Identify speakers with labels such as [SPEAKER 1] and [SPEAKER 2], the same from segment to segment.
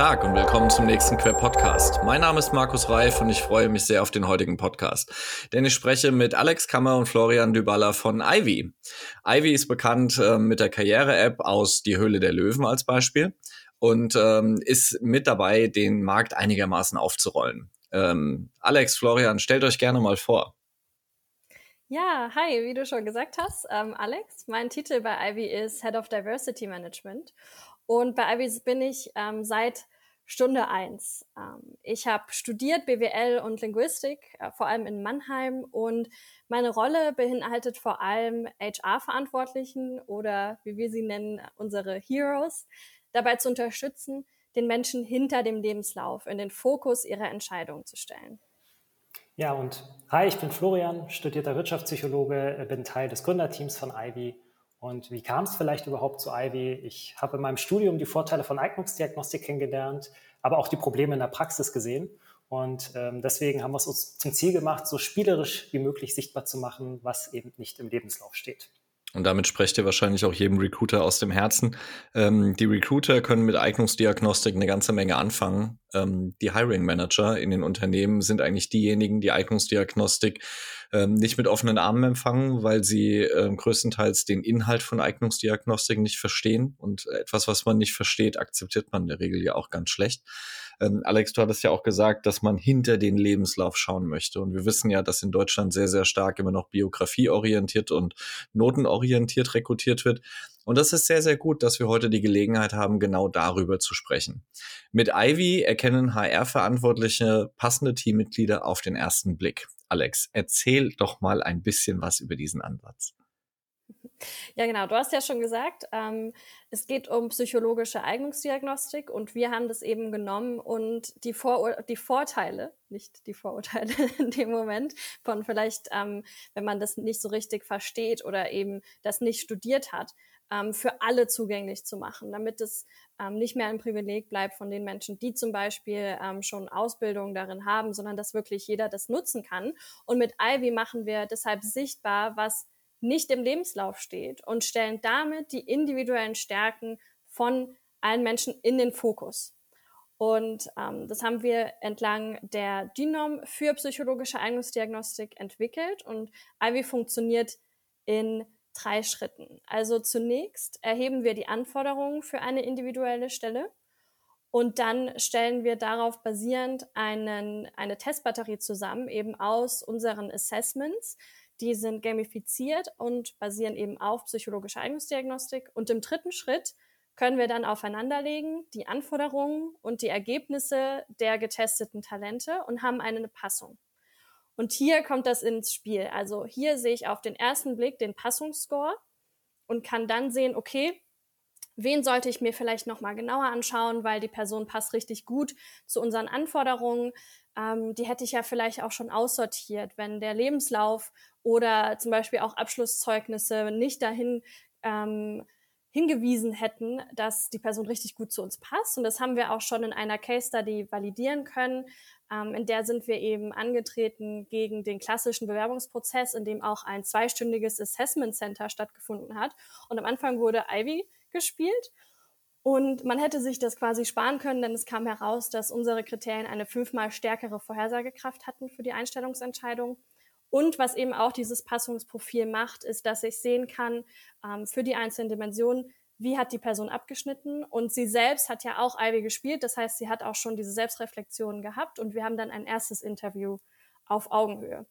[SPEAKER 1] Tag und willkommen zum nächsten Quer Podcast. Mein Name ist Markus Reif und ich freue mich sehr auf den heutigen Podcast, denn ich spreche mit Alex Kammer und Florian Dybala von Ivy. Ivy ist bekannt äh, mit der Karriere-App aus Die Höhle der Löwen als Beispiel und ähm, ist mit dabei, den Markt einigermaßen aufzurollen. Ähm, Alex, Florian, stellt euch gerne mal vor.
[SPEAKER 2] Ja, hi, wie du schon gesagt hast, ähm, Alex. Mein Titel bei Ivy ist Head of Diversity Management. Und bei Ivy bin ich ähm, seit Stunde eins. Ähm, ich habe studiert BWL und Linguistik, äh, vor allem in Mannheim. Und meine Rolle beinhaltet vor allem HR-Verantwortlichen oder, wie wir sie nennen, unsere Heroes, dabei zu unterstützen, den Menschen hinter dem Lebenslauf in den Fokus ihrer Entscheidungen zu stellen.
[SPEAKER 3] Ja, und hi, ich bin Florian, studierter Wirtschaftspsychologe, äh, bin Teil des Gründerteams von Ivy. Und wie kam es vielleicht überhaupt zu Ivy? Ich habe in meinem Studium die Vorteile von Eignungsdiagnostik kennengelernt, aber auch die Probleme in der Praxis gesehen. Und ähm, deswegen haben wir es uns zum Ziel gemacht, so spielerisch wie möglich sichtbar zu machen, was eben nicht im Lebenslauf steht.
[SPEAKER 1] Und damit sprecht ihr wahrscheinlich auch jedem Recruiter aus dem Herzen. Ähm, die Recruiter können mit Eignungsdiagnostik eine ganze Menge anfangen. Ähm, die Hiring Manager in den Unternehmen sind eigentlich diejenigen, die Eignungsdiagnostik ähm, nicht mit offenen Armen empfangen, weil sie ähm, größtenteils den Inhalt von Eignungsdiagnostik nicht verstehen. Und etwas, was man nicht versteht, akzeptiert man in der Regel ja auch ganz schlecht. Ähm, Alex, du hattest ja auch gesagt, dass man hinter den Lebenslauf schauen möchte. Und wir wissen ja, dass in Deutschland sehr, sehr stark immer noch biografieorientiert und notenorientiert rekrutiert wird. Und das ist sehr, sehr gut, dass wir heute die Gelegenheit haben, genau darüber zu sprechen. Mit Ivy erkennen HR-Verantwortliche passende Teammitglieder auf den ersten Blick. Alex, erzähl doch mal ein bisschen was über diesen Ansatz.
[SPEAKER 2] Ja, genau. Du hast ja schon gesagt, ähm, es geht um psychologische Eignungsdiagnostik und wir haben das eben genommen und die, Vor die Vorteile, nicht die Vorurteile in dem Moment, von vielleicht, ähm, wenn man das nicht so richtig versteht oder eben das nicht studiert hat, ähm, für alle zugänglich zu machen, damit es ähm, nicht mehr ein Privileg bleibt von den Menschen, die zum Beispiel ähm, schon Ausbildung darin haben, sondern dass wirklich jeder das nutzen kann. Und mit Ivy machen wir deshalb sichtbar, was nicht im Lebenslauf steht und stellen damit die individuellen Stärken von allen Menschen in den Fokus. Und ähm, das haben wir entlang der Genom für psychologische Eignungsdiagnostik entwickelt und Ivy funktioniert in drei Schritten. Also zunächst erheben wir die Anforderungen für eine individuelle Stelle und dann stellen wir darauf basierend einen, eine Testbatterie zusammen, eben aus unseren Assessments, die sind gamifiziert und basieren eben auf psychologischer Eignungsdiagnostik. Und im dritten Schritt können wir dann aufeinanderlegen die Anforderungen und die Ergebnisse der getesteten Talente und haben eine Passung. Und hier kommt das ins Spiel. Also hier sehe ich auf den ersten Blick den Passungsscore und kann dann sehen, okay, wen sollte ich mir vielleicht noch mal genauer anschauen, weil die Person passt richtig gut zu unseren Anforderungen. Ähm, die hätte ich ja vielleicht auch schon aussortiert, wenn der Lebenslauf oder zum Beispiel auch Abschlusszeugnisse nicht dahin ähm, hingewiesen hätten, dass die Person richtig gut zu uns passt. Und das haben wir auch schon in einer Case Study validieren können. Ähm, in der sind wir eben angetreten gegen den klassischen Bewerbungsprozess, in dem auch ein zweistündiges Assessment Center stattgefunden hat. Und am Anfang wurde Ivy gespielt. Und man hätte sich das quasi sparen können, denn es kam heraus, dass unsere Kriterien eine fünfmal stärkere Vorhersagekraft hatten für die Einstellungsentscheidung. Und was eben auch dieses Passungsprofil macht, ist, dass ich sehen kann ähm, für die einzelnen Dimensionen, wie hat die Person abgeschnitten. Und sie selbst hat ja auch Ivy gespielt, das heißt, sie hat auch schon diese Selbstreflexion gehabt und wir haben dann ein erstes Interview auf Augenhöhe.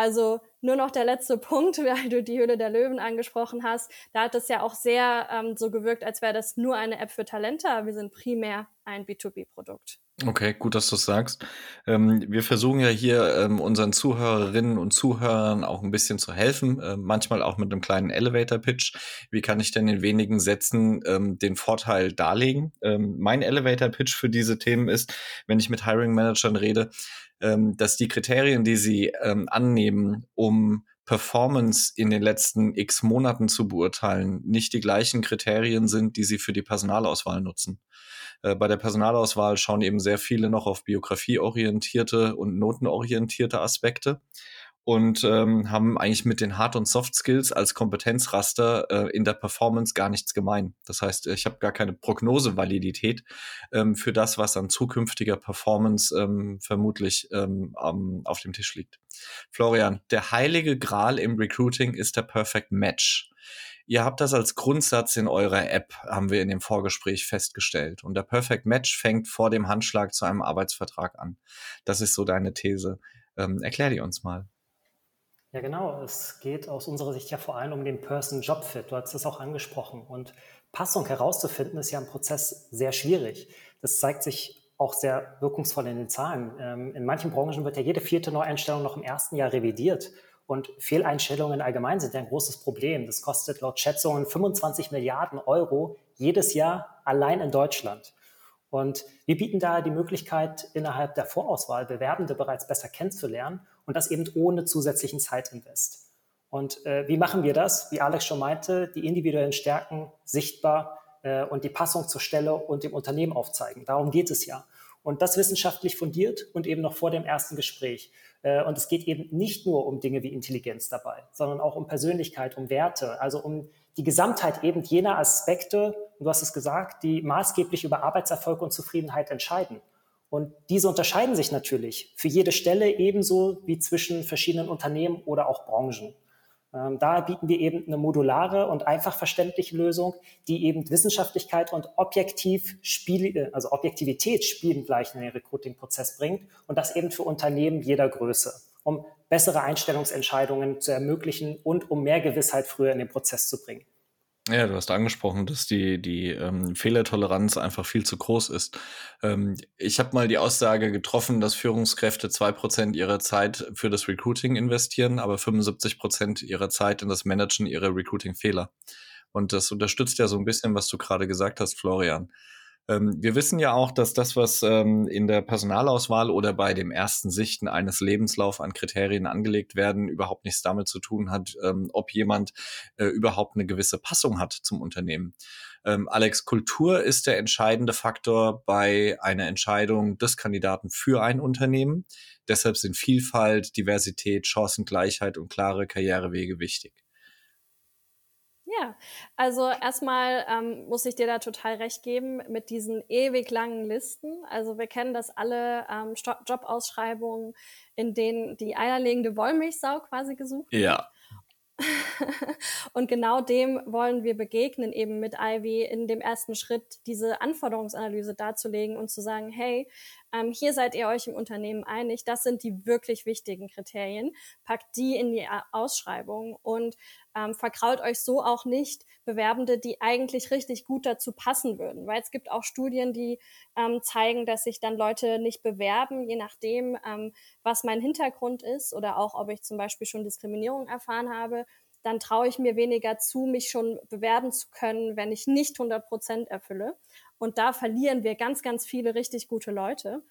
[SPEAKER 2] Also nur noch der letzte Punkt, weil du die Höhle der Löwen angesprochen hast. Da hat es ja auch sehr ähm, so gewirkt, als wäre das nur eine App für Talente, aber wir sind primär ein B2B-Produkt.
[SPEAKER 1] Okay, gut, dass du es sagst. Ähm, wir versuchen ja hier ähm, unseren Zuhörerinnen und Zuhörern auch ein bisschen zu helfen, äh, manchmal auch mit einem kleinen Elevator-Pitch. Wie kann ich denn in wenigen Sätzen ähm, den Vorteil darlegen? Ähm, mein Elevator-Pitch für diese Themen ist, wenn ich mit Hiring-Managern rede, ähm, dass die Kriterien, die sie ähm, annehmen, um Performance in den letzten x Monaten zu beurteilen, nicht die gleichen Kriterien sind, die sie für die Personalauswahl nutzen. Äh, bei der Personalauswahl schauen eben sehr viele noch auf biografieorientierte und notenorientierte Aspekte. Und ähm, haben eigentlich mit den Hard- und Soft Skills als Kompetenzraster äh, in der Performance gar nichts gemein. Das heißt, ich habe gar keine Prognosevalidität ähm, für das, was an zukünftiger Performance ähm, vermutlich ähm, auf dem Tisch liegt. Florian, der heilige Gral im Recruiting ist der Perfect Match. Ihr habt das als Grundsatz in eurer App, haben wir in dem Vorgespräch festgestellt. Und der Perfect Match fängt vor dem Handschlag zu einem Arbeitsvertrag an. Das ist so deine These. Ähm, erklär die uns mal.
[SPEAKER 3] Ja, genau. Es geht aus unserer Sicht ja vor allem um den Person-Job-Fit. Du hast es auch angesprochen. Und Passung herauszufinden ist ja im Prozess sehr schwierig. Das zeigt sich auch sehr wirkungsvoll in den Zahlen. Ähm, in manchen Branchen wird ja jede vierte Neueinstellung noch im ersten Jahr revidiert. Und Fehleinstellungen allgemein sind ja ein großes Problem. Das kostet laut Schätzungen 25 Milliarden Euro jedes Jahr allein in Deutschland. Und wir bieten da die Möglichkeit, innerhalb der Vorauswahl Bewerbende bereits besser kennenzulernen und das eben ohne zusätzlichen Zeitinvest. Und äh, wie machen wir das? Wie Alex schon meinte, die individuellen Stärken sichtbar äh, und die Passung zur Stelle und dem Unternehmen aufzeigen. Darum geht es ja. Und das wissenschaftlich fundiert und eben noch vor dem ersten Gespräch. Äh, und es geht eben nicht nur um Dinge wie Intelligenz dabei, sondern auch um Persönlichkeit, um Werte, also um die Gesamtheit eben jener Aspekte, du hast es gesagt, die maßgeblich über Arbeitserfolg und Zufriedenheit entscheiden. Und diese unterscheiden sich natürlich für jede Stelle ebenso wie zwischen verschiedenen Unternehmen oder auch Branchen. Ähm, da bieten wir eben eine modulare und einfach verständliche Lösung, die eben Wissenschaftlichkeit und objektiv Spiel, äh, also Objektivität spielen gleich in den Recruiting-Prozess bringt und das eben für Unternehmen jeder Größe, um bessere Einstellungsentscheidungen zu ermöglichen und um mehr Gewissheit früher in den Prozess zu bringen.
[SPEAKER 1] Ja, du hast angesprochen, dass die, die ähm, Fehlertoleranz einfach viel zu groß ist. Ähm, ich habe mal die Aussage getroffen, dass Führungskräfte zwei Prozent ihrer Zeit für das Recruiting investieren, aber 75 Prozent ihrer Zeit in das Managen ihrer Recruiting-Fehler. Und das unterstützt ja so ein bisschen, was du gerade gesagt hast, Florian. Ähm, wir wissen ja auch, dass das, was ähm, in der Personalauswahl oder bei dem ersten Sichten eines Lebenslauf an Kriterien angelegt werden, überhaupt nichts damit zu tun hat, ähm, ob jemand äh, überhaupt eine gewisse Passung hat zum Unternehmen. Alex, Kultur ist der entscheidende Faktor bei einer Entscheidung des Kandidaten für ein Unternehmen. Deshalb sind Vielfalt, Diversität, Chancengleichheit und klare Karrierewege wichtig.
[SPEAKER 2] Ja, also erstmal ähm, muss ich dir da total recht geben mit diesen ewig langen Listen. Also wir kennen das alle ähm, Jobausschreibungen, in denen die eierlegende Wollmilchsau quasi gesucht
[SPEAKER 1] wird. Ja.
[SPEAKER 2] und genau dem wollen wir begegnen, eben mit Ivy in dem ersten Schritt, diese Anforderungsanalyse darzulegen und zu sagen, hey, ähm, hier seid ihr euch im Unternehmen einig, das sind die wirklich wichtigen Kriterien, packt die in die Ausschreibung und ähm, verkraut euch so auch nicht Bewerbende, die eigentlich richtig gut dazu passen würden. Weil es gibt auch Studien, die ähm, zeigen, dass sich dann Leute nicht bewerben, je nachdem, ähm, was mein Hintergrund ist oder auch, ob ich zum Beispiel schon Diskriminierung erfahren habe. Dann traue ich mir weniger zu, mich schon bewerben zu können, wenn ich nicht 100 Prozent erfülle. Und da verlieren wir ganz, ganz viele richtig gute Leute.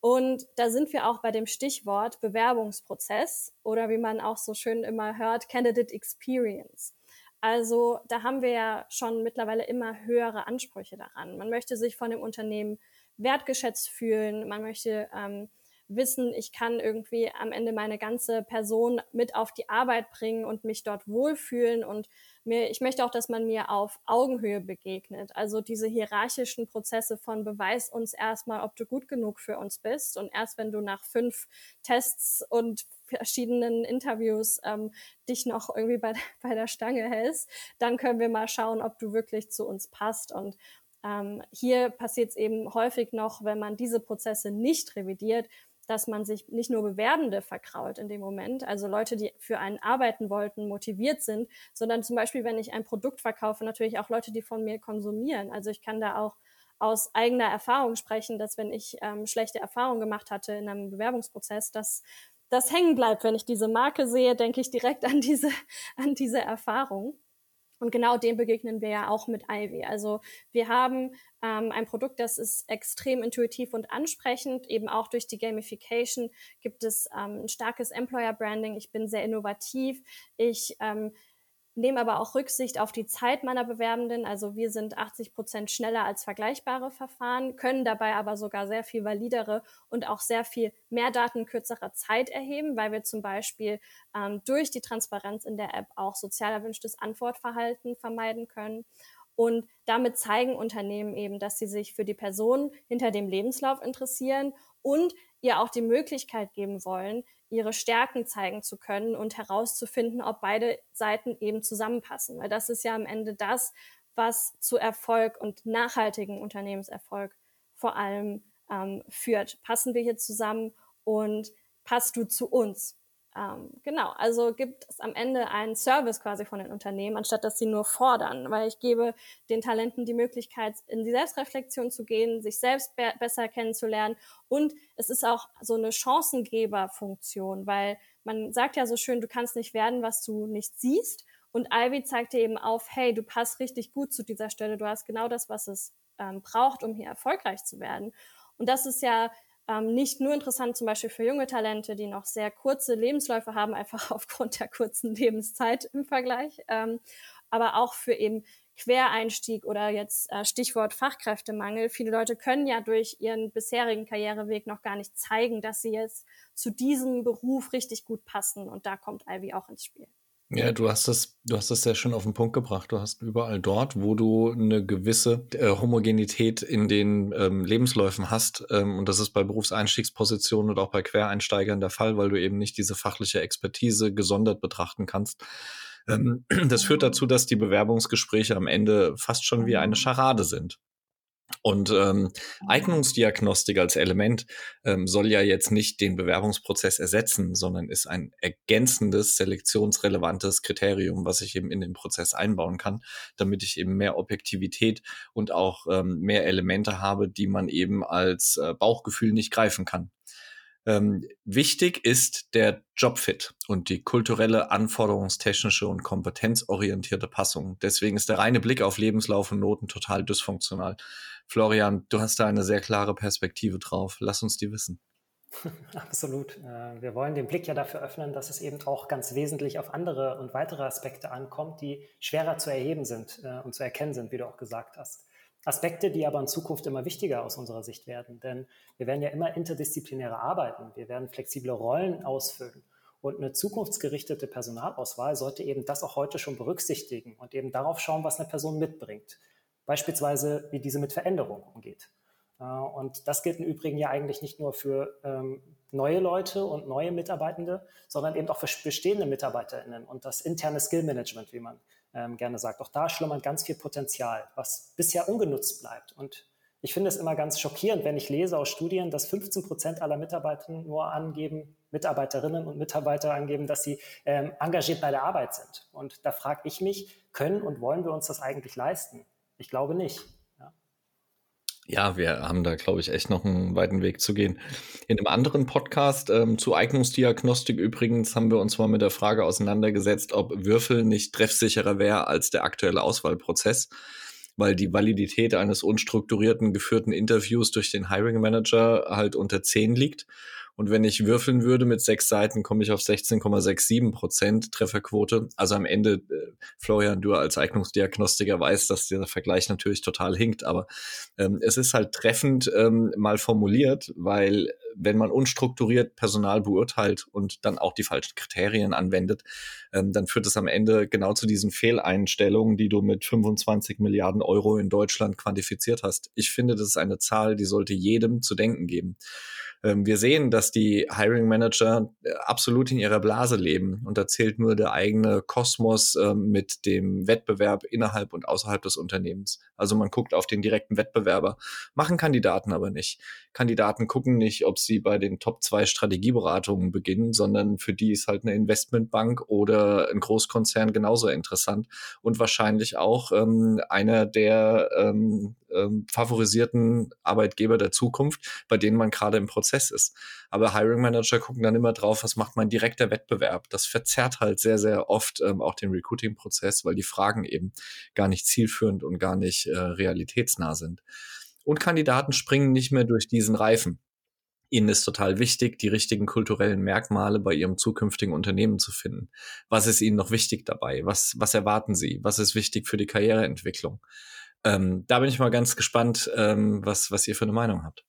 [SPEAKER 2] Und da sind wir auch bei dem Stichwort Bewerbungsprozess oder wie man auch so schön immer hört, Candidate Experience. Also da haben wir ja schon mittlerweile immer höhere Ansprüche daran. Man möchte sich von dem Unternehmen wertgeschätzt fühlen, man möchte ähm, wissen, ich kann irgendwie am Ende meine ganze Person mit auf die Arbeit bringen und mich dort wohlfühlen und mir, ich möchte auch, dass man mir auf Augenhöhe begegnet. Also diese hierarchischen Prozesse von beweis uns erstmal, ob du gut genug für uns bist und erst wenn du nach fünf Tests und verschiedenen Interviews ähm, dich noch irgendwie bei, bei der Stange hältst, dann können wir mal schauen, ob du wirklich zu uns passt und ähm, hier passiert es eben häufig noch, wenn man diese Prozesse nicht revidiert, dass man sich nicht nur Bewerbende verkraut in dem Moment, also Leute, die für einen arbeiten wollten, motiviert sind, sondern zum Beispiel, wenn ich ein Produkt verkaufe, natürlich auch Leute, die von mir konsumieren. Also ich kann da auch aus eigener Erfahrung sprechen, dass wenn ich ähm, schlechte Erfahrungen gemacht hatte in einem Bewerbungsprozess, dass das hängen bleibt. Wenn ich diese Marke sehe, denke ich direkt an diese, an diese Erfahrung. Und genau dem begegnen wir ja auch mit Ivy. Also wir haben ähm, ein Produkt, das ist extrem intuitiv und ansprechend. Eben auch durch die Gamification gibt es ähm, ein starkes Employer Branding. Ich bin sehr innovativ. Ich ähm, nehme aber auch Rücksicht auf die Zeit meiner Bewerbenden. Also wir sind 80 Prozent schneller als vergleichbare Verfahren, können dabei aber sogar sehr viel validere und auch sehr viel mehr Daten kürzerer Zeit erheben, weil wir zum Beispiel ähm, durch die Transparenz in der App auch sozial erwünschtes Antwortverhalten vermeiden können. Und damit zeigen Unternehmen eben, dass sie sich für die Person hinter dem Lebenslauf interessieren und ihr auch die Möglichkeit geben wollen, ihre Stärken zeigen zu können und herauszufinden, ob beide Seiten eben zusammenpassen. Weil das ist ja am Ende das, was zu Erfolg und nachhaltigen Unternehmenserfolg vor allem ähm, führt. Passen wir hier zusammen und passt du zu uns? Ähm, genau, also gibt es am Ende einen Service quasi von den Unternehmen, anstatt dass sie nur fordern, weil ich gebe den Talenten die Möglichkeit, in die Selbstreflexion zu gehen, sich selbst be besser kennenzulernen. Und es ist auch so eine Chancengeberfunktion, weil man sagt ja so schön, du kannst nicht werden, was du nicht siehst. Und Ivy zeigt dir eben auf, hey, du passt richtig gut zu dieser Stelle, du hast genau das, was es ähm, braucht, um hier erfolgreich zu werden. Und das ist ja ähm, nicht nur interessant zum Beispiel für junge Talente, die noch sehr kurze Lebensläufe haben, einfach aufgrund der kurzen Lebenszeit im Vergleich, ähm, aber auch für eben Quereinstieg oder jetzt äh, Stichwort Fachkräftemangel. Viele Leute können ja durch ihren bisherigen Karriereweg noch gar nicht zeigen, dass sie jetzt zu diesem Beruf richtig gut passen. Und da kommt Ivy auch ins Spiel.
[SPEAKER 1] Ja, du hast es, du hast es sehr schön auf den Punkt gebracht. Du hast überall dort, wo du eine gewisse äh, Homogenität in den ähm, Lebensläufen hast, ähm, und das ist bei Berufseinstiegspositionen und auch bei Quereinsteigern der Fall, weil du eben nicht diese fachliche Expertise gesondert betrachten kannst. Ähm, das führt dazu, dass die Bewerbungsgespräche am Ende fast schon wie eine Scharade sind. Und ähm, Eignungsdiagnostik als Element ähm, soll ja jetzt nicht den Bewerbungsprozess ersetzen, sondern ist ein ergänzendes, selektionsrelevantes Kriterium, was ich eben in den Prozess einbauen kann, damit ich eben mehr Objektivität und auch ähm, mehr Elemente habe, die man eben als äh, Bauchgefühl nicht greifen kann. Ähm, wichtig ist der Jobfit und die kulturelle, anforderungstechnische und kompetenzorientierte Passung. Deswegen ist der reine Blick auf Lebenslauf und Noten total dysfunktional. Florian, du hast da eine sehr klare Perspektive drauf. Lass uns die wissen.
[SPEAKER 3] Absolut. Äh, wir wollen den Blick ja dafür öffnen, dass es eben auch ganz wesentlich auf andere und weitere Aspekte ankommt, die schwerer zu erheben sind äh, und zu erkennen sind, wie du auch gesagt hast. Aspekte, die aber in Zukunft immer wichtiger aus unserer Sicht werden. Denn wir werden ja immer interdisziplinärer arbeiten. Wir werden flexible Rollen ausfüllen. Und eine zukunftsgerichtete Personalauswahl sollte eben das auch heute schon berücksichtigen und eben darauf schauen, was eine Person mitbringt. Beispielsweise, wie diese mit Veränderungen umgeht. Äh, und das gilt im Übrigen ja eigentlich nicht nur für ähm, neue Leute und neue Mitarbeitende, sondern eben auch für bestehende MitarbeiterInnen und das interne Skill Management, wie man ähm, gerne sagt. Auch da schlummert ganz viel Potenzial, was bisher ungenutzt bleibt. Und ich finde es immer ganz schockierend, wenn ich lese aus Studien, dass 15 Prozent aller Mitarbeiter nur angeben, Mitarbeiterinnen und Mitarbeiter angeben, dass sie ähm, engagiert bei der Arbeit sind. Und da frage ich mich, können und wollen wir uns das eigentlich leisten? Ich glaube nicht.
[SPEAKER 1] Ja, wir haben da, glaube ich, echt noch einen weiten Weg zu gehen. In einem anderen Podcast ähm, zu Eignungsdiagnostik übrigens haben wir uns mal mit der Frage auseinandergesetzt, ob Würfel nicht treffsicherer wäre als der aktuelle Auswahlprozess, weil die Validität eines unstrukturierten geführten Interviews durch den Hiring Manager halt unter 10 liegt und wenn ich würfeln würde mit sechs Seiten, komme ich auf 16,67 Prozent Trefferquote. Also am Ende, äh, Florian, du als Eignungsdiagnostiker weißt, dass dieser Vergleich natürlich total hinkt. Aber ähm, es ist halt treffend ähm, mal formuliert, weil wenn man unstrukturiert Personal beurteilt und dann auch die falschen Kriterien anwendet, ähm, dann führt es am Ende genau zu diesen Fehleinstellungen, die du mit 25 Milliarden Euro in Deutschland quantifiziert hast. Ich finde, das ist eine Zahl, die sollte jedem zu denken geben. Ähm, wir sehen, dass die Hiring Manager äh, absolut in ihrer Blase leben und da zählt nur der eigene Kosmos äh, mit dem Wettbewerb innerhalb und außerhalb des Unternehmens. Also man guckt auf den direkten Wettbewerber, machen Kandidaten aber nicht. Kandidaten gucken nicht, ob sie bei den Top 2 Strategieberatungen beginnen, sondern für die ist halt eine Investmentbank oder ein Großkonzern genauso interessant und wahrscheinlich auch ähm, einer der ähm, ähm, favorisierten Arbeitgeber der Zukunft, bei denen man gerade im Prozess ist. Aber Hiring Manager gucken dann immer drauf, was macht mein direkter Wettbewerb. Das verzerrt halt sehr, sehr oft ähm, auch den Recruiting-Prozess, weil die Fragen eben gar nicht zielführend und gar nicht äh, realitätsnah sind. Und Kandidaten springen nicht mehr durch diesen Reifen. Ihnen ist total wichtig, die richtigen kulturellen Merkmale bei Ihrem zukünftigen Unternehmen zu finden. Was ist Ihnen noch wichtig dabei? Was, was erwarten Sie? Was ist wichtig für die Karriereentwicklung? Ähm, da bin ich mal ganz gespannt, ähm, was, was ihr für eine Meinung habt.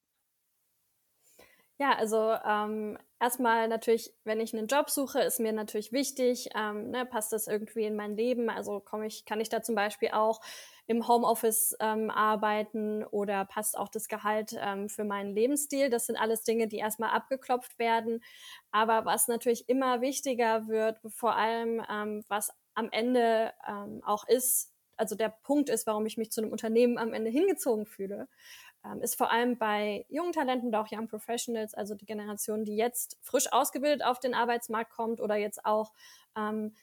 [SPEAKER 2] Ja, also ähm, erstmal natürlich, wenn ich einen Job suche, ist mir natürlich wichtig, ähm, ne, passt das irgendwie in mein Leben? Also komme ich, kann ich da zum Beispiel auch im Homeoffice ähm, arbeiten oder passt auch das Gehalt ähm, für meinen Lebensstil? Das sind alles Dinge, die erstmal abgeklopft werden. Aber was natürlich immer wichtiger wird, vor allem ähm, was am Ende ähm, auch ist, also der Punkt ist, warum ich mich zu einem Unternehmen am Ende hingezogen fühle, ähm, ist vor allem bei jungen Talenten oder auch Young Professionals, also die Generation, die jetzt frisch ausgebildet auf den Arbeitsmarkt kommt oder jetzt auch ähm,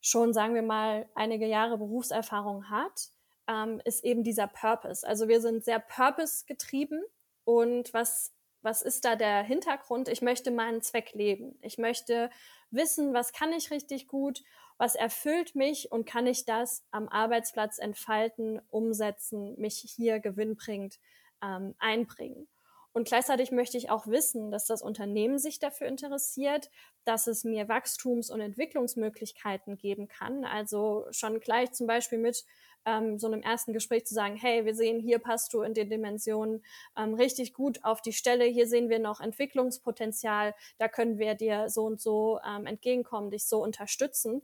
[SPEAKER 2] schon, sagen wir mal, einige Jahre Berufserfahrung hat, ähm, ist eben dieser Purpose. Also wir sind sehr Purpose getrieben und was was ist da der Hintergrund? Ich möchte meinen Zweck leben. Ich möchte wissen, was kann ich richtig gut, was erfüllt mich und kann ich das am Arbeitsplatz entfalten, umsetzen, mich hier gewinnbringend ähm, einbringen. Und gleichzeitig möchte ich auch wissen, dass das Unternehmen sich dafür interessiert, dass es mir Wachstums- und Entwicklungsmöglichkeiten geben kann. Also schon gleich zum Beispiel mit ähm, so einem ersten Gespräch zu sagen, hey, wir sehen, hier passt du in den Dimensionen ähm, richtig gut auf die Stelle, hier sehen wir noch Entwicklungspotenzial, da können wir dir so und so ähm, entgegenkommen, dich so unterstützen.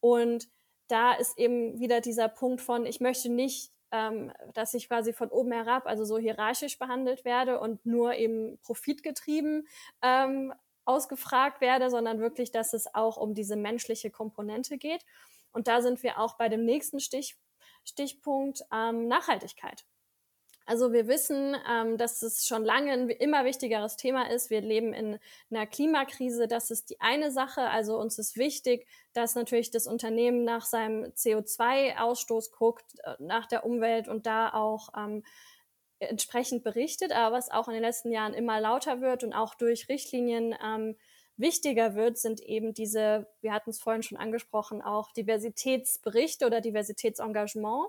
[SPEAKER 2] Und da ist eben wieder dieser Punkt von, ich möchte nicht ähm, dass ich quasi von oben herab, also so hierarchisch behandelt werde und nur eben profitgetrieben ähm, ausgefragt werde, sondern wirklich, dass es auch um diese menschliche Komponente geht. Und da sind wir auch bei dem nächsten Stich, Stichpunkt ähm, Nachhaltigkeit. Also wir wissen, ähm, dass es schon lange ein immer wichtigeres Thema ist. Wir leben in einer Klimakrise. Das ist die eine Sache. Also uns ist wichtig, dass natürlich das Unternehmen nach seinem CO2-Ausstoß guckt, äh, nach der Umwelt und da auch ähm, entsprechend berichtet. Aber was auch in den letzten Jahren immer lauter wird und auch durch Richtlinien ähm, wichtiger wird, sind eben diese, wir hatten es vorhin schon angesprochen, auch Diversitätsberichte oder Diversitätsengagement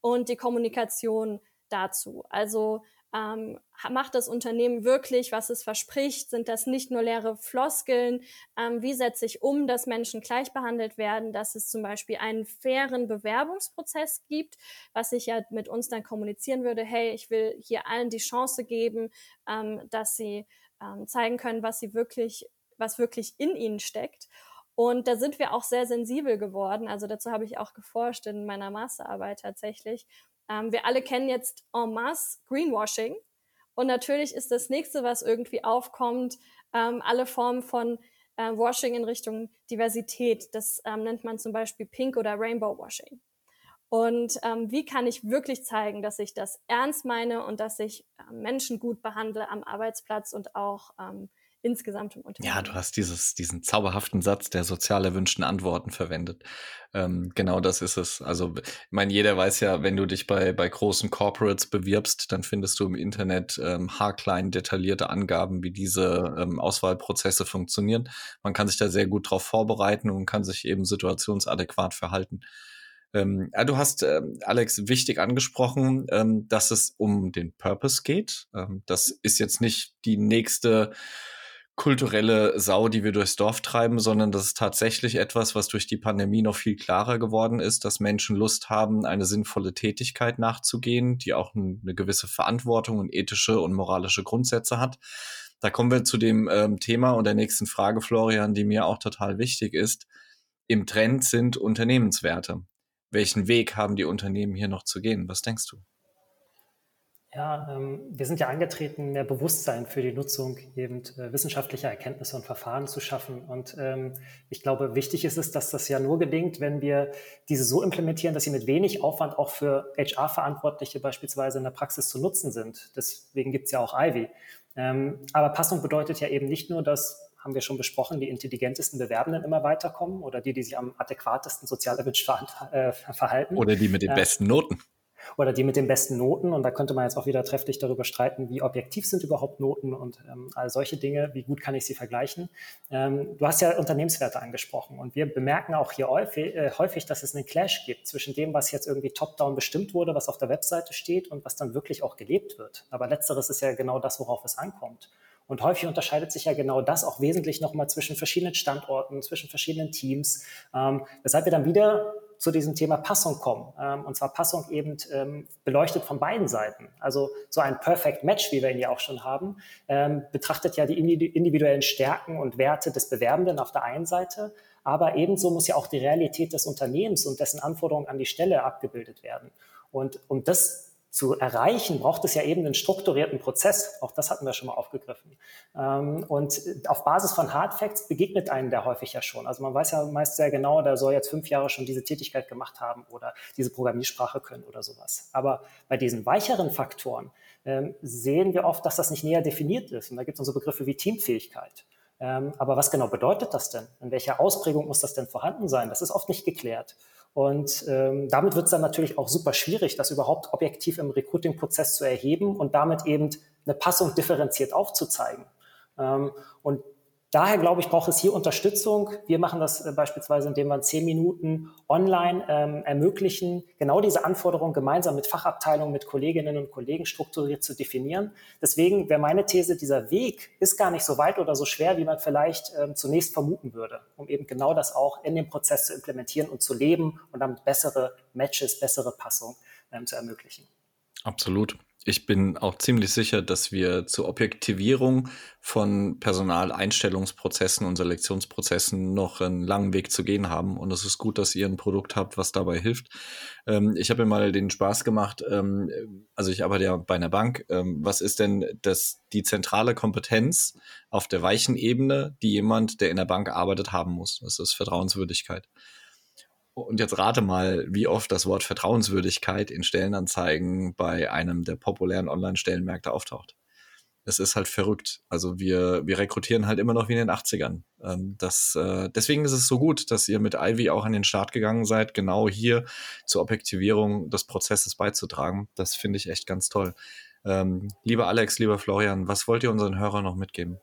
[SPEAKER 2] und die Kommunikation dazu. Also ähm, macht das Unternehmen wirklich, was es verspricht? Sind das nicht nur leere Floskeln? Ähm, wie setze ich um, dass Menschen gleich behandelt werden, dass es zum Beispiel einen fairen Bewerbungsprozess gibt, was ich ja mit uns dann kommunizieren würde, hey, ich will hier allen die Chance geben, ähm, dass sie ähm, zeigen können, was sie wirklich, was wirklich in ihnen steckt. Und da sind wir auch sehr sensibel geworden. Also dazu habe ich auch geforscht in meiner Masterarbeit tatsächlich. Ähm, wir alle kennen jetzt en masse Greenwashing. Und natürlich ist das nächste, was irgendwie aufkommt, ähm, alle Formen von äh, Washing in Richtung Diversität. Das ähm, nennt man zum Beispiel Pink oder Rainbow Washing. Und ähm, wie kann ich wirklich zeigen, dass ich das ernst meine und dass ich äh, Menschen gut behandle am Arbeitsplatz und auch ähm, insgesamt im Unternehmen.
[SPEAKER 1] Ja, du hast dieses, diesen zauberhaften Satz der sozial erwünschten Antworten verwendet. Ähm, genau das ist es. Also, ich meine, jeder weiß ja, wenn du dich bei, bei großen Corporates bewirbst, dann findest du im Internet ähm, haarklein detaillierte Angaben, wie diese ähm, Auswahlprozesse funktionieren. Man kann sich da sehr gut drauf vorbereiten und kann sich eben situationsadäquat verhalten. Ähm, du hast, ähm, Alex, wichtig angesprochen, ähm, dass es um den Purpose geht. Ähm, das ist jetzt nicht die nächste kulturelle Sau, die wir durchs Dorf treiben, sondern das ist tatsächlich etwas, was durch die Pandemie noch viel klarer geworden ist, dass Menschen Lust haben, eine sinnvolle Tätigkeit nachzugehen, die auch eine gewisse Verantwortung und ethische und moralische Grundsätze hat. Da kommen wir zu dem ähm, Thema und der nächsten Frage, Florian, die mir auch total wichtig ist. Im Trend sind Unternehmenswerte. Welchen Weg haben die Unternehmen hier noch zu gehen? Was denkst du?
[SPEAKER 3] Ja, ähm, wir sind ja angetreten, mehr Bewusstsein für die Nutzung eben äh, wissenschaftlicher Erkenntnisse und Verfahren zu schaffen. Und ähm, ich glaube, wichtig ist es, dass das ja nur gelingt, wenn wir diese so implementieren, dass sie mit wenig Aufwand auch für HR-Verantwortliche beispielsweise in der Praxis zu nutzen sind. Deswegen gibt es ja auch Ivy. Ähm, aber Passung bedeutet ja eben nicht nur, dass haben wir schon besprochen, die intelligentesten Bewerbenden immer weiterkommen oder die, die sich am adäquatesten sozial erwünscht äh, verhalten.
[SPEAKER 1] Oder die mit den äh, besten Noten
[SPEAKER 3] oder die mit den besten Noten. Und da könnte man jetzt auch wieder trefflich darüber streiten, wie objektiv sind überhaupt Noten und ähm, all solche Dinge, wie gut kann ich sie vergleichen. Ähm, du hast ja Unternehmenswerte angesprochen und wir bemerken auch hier häufig, äh, häufig, dass es einen Clash gibt zwischen dem, was jetzt irgendwie top-down bestimmt wurde, was auf der Webseite steht und was dann wirklich auch gelebt wird. Aber letzteres ist ja genau das, worauf es ankommt. Und häufig unterscheidet sich ja genau das auch wesentlich nochmal zwischen verschiedenen Standorten, zwischen verschiedenen Teams, ähm, weshalb wir dann wieder zu diesem Thema Passung kommen. Ähm, und zwar Passung eben ähm, beleuchtet von beiden Seiten. Also so ein Perfect Match, wie wir ihn ja auch schon haben, ähm, betrachtet ja die individuellen Stärken und Werte des Bewerbenden auf der einen Seite, aber ebenso muss ja auch die Realität des Unternehmens und dessen Anforderungen an die Stelle abgebildet werden. Und um das zu erreichen, braucht es ja eben einen strukturierten Prozess. Auch das hatten wir schon mal aufgegriffen. Ähm, und auf Basis von Hard Facts begegnet einen der häufig ja schon. Also man weiß ja meist sehr genau, der soll jetzt fünf Jahre schon diese Tätigkeit gemacht haben oder diese Programmiersprache können oder sowas. Aber bei diesen weicheren Faktoren ähm, sehen wir oft, dass das nicht näher definiert ist. Und da gibt es so Begriffe wie Teamfähigkeit. Ähm, aber was genau bedeutet das denn? In welcher Ausprägung muss das denn vorhanden sein? Das ist oft nicht geklärt. Und ähm, damit wird es dann natürlich auch super schwierig, das überhaupt objektiv im Recruiting-Prozess zu erheben und damit eben eine Passung differenziert aufzuzeigen. Ähm, und Daher glaube ich, braucht es hier Unterstützung. Wir machen das äh, beispielsweise, indem wir zehn Minuten online ähm, ermöglichen, genau diese Anforderungen gemeinsam mit Fachabteilungen, mit Kolleginnen und Kollegen strukturiert zu definieren. Deswegen wäre meine These, dieser Weg ist gar nicht so weit oder so schwer, wie man vielleicht ähm, zunächst vermuten würde, um eben genau das auch in dem Prozess zu implementieren und zu leben und damit bessere Matches, bessere Passung ähm, zu ermöglichen.
[SPEAKER 1] Absolut. Ich bin auch ziemlich sicher, dass wir zur Objektivierung von Personaleinstellungsprozessen und Selektionsprozessen noch einen langen Weg zu gehen haben. Und es ist gut, dass ihr ein Produkt habt, was dabei hilft. Ähm, ich habe mir mal den Spaß gemacht, ähm, also ich arbeite ja bei einer Bank. Ähm, was ist denn das, die zentrale Kompetenz auf der weichen Ebene, die jemand, der in der Bank arbeitet, haben muss? Das ist Vertrauenswürdigkeit. Und jetzt rate mal, wie oft das Wort Vertrauenswürdigkeit in Stellenanzeigen bei einem der populären Online-Stellenmärkte auftaucht. Es ist halt verrückt. Also wir, wir rekrutieren halt immer noch wie in den 80ern. Ähm, das, äh, deswegen ist es so gut, dass ihr mit Ivy auch an den Start gegangen seid, genau hier zur Objektivierung des Prozesses beizutragen. Das finde ich echt ganz toll. Ähm, lieber Alex, lieber Florian, was wollt ihr unseren Hörern noch mitgeben?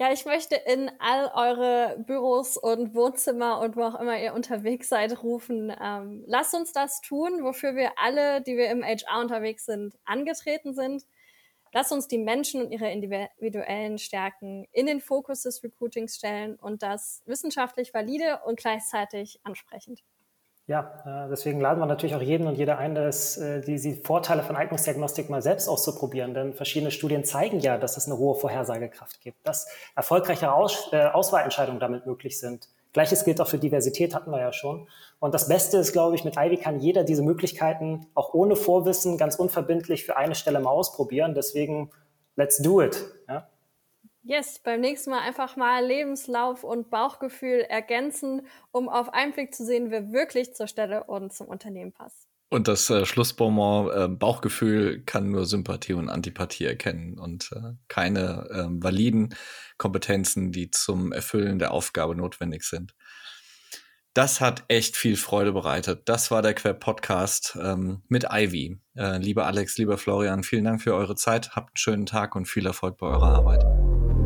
[SPEAKER 2] Ja, ich möchte in all eure Büros und Wohnzimmer und wo auch immer ihr unterwegs seid, rufen, ähm, lasst uns das tun, wofür wir alle, die wir im HR unterwegs sind, angetreten sind. Lasst uns die Menschen und ihre individuellen Stärken in den Fokus des Recruitings stellen und das wissenschaftlich valide und gleichzeitig ansprechend.
[SPEAKER 3] Ja, äh, deswegen laden wir natürlich auch jeden und jede ein, das, äh, die, die Vorteile von Eignungsdiagnostik mal selbst auszuprobieren. Denn verschiedene Studien zeigen ja, dass es eine hohe Vorhersagekraft gibt, dass erfolgreiche Aus, äh, Auswahlentscheidungen damit möglich sind. Gleiches gilt auch für Diversität, hatten wir ja schon. Und das Beste ist, glaube ich, mit Ivy kann jeder diese Möglichkeiten auch ohne Vorwissen ganz unverbindlich für eine Stelle mal ausprobieren. Deswegen, let's do it. Ja?
[SPEAKER 2] Yes, beim nächsten Mal einfach mal Lebenslauf und Bauchgefühl ergänzen, um auf einen Blick zu sehen, wer wirklich zur Stelle und zum Unternehmen passt.
[SPEAKER 1] Und das äh, Schlussbonbon äh, Bauchgefühl kann nur Sympathie und Antipathie erkennen und äh, keine äh, validen Kompetenzen, die zum Erfüllen der Aufgabe notwendig sind. Das hat echt viel Freude bereitet. Das war der Quer Podcast ähm, mit Ivy. Äh, lieber Alex, lieber Florian, vielen Dank für eure Zeit. Habt einen schönen Tag und viel Erfolg bei eurer Arbeit.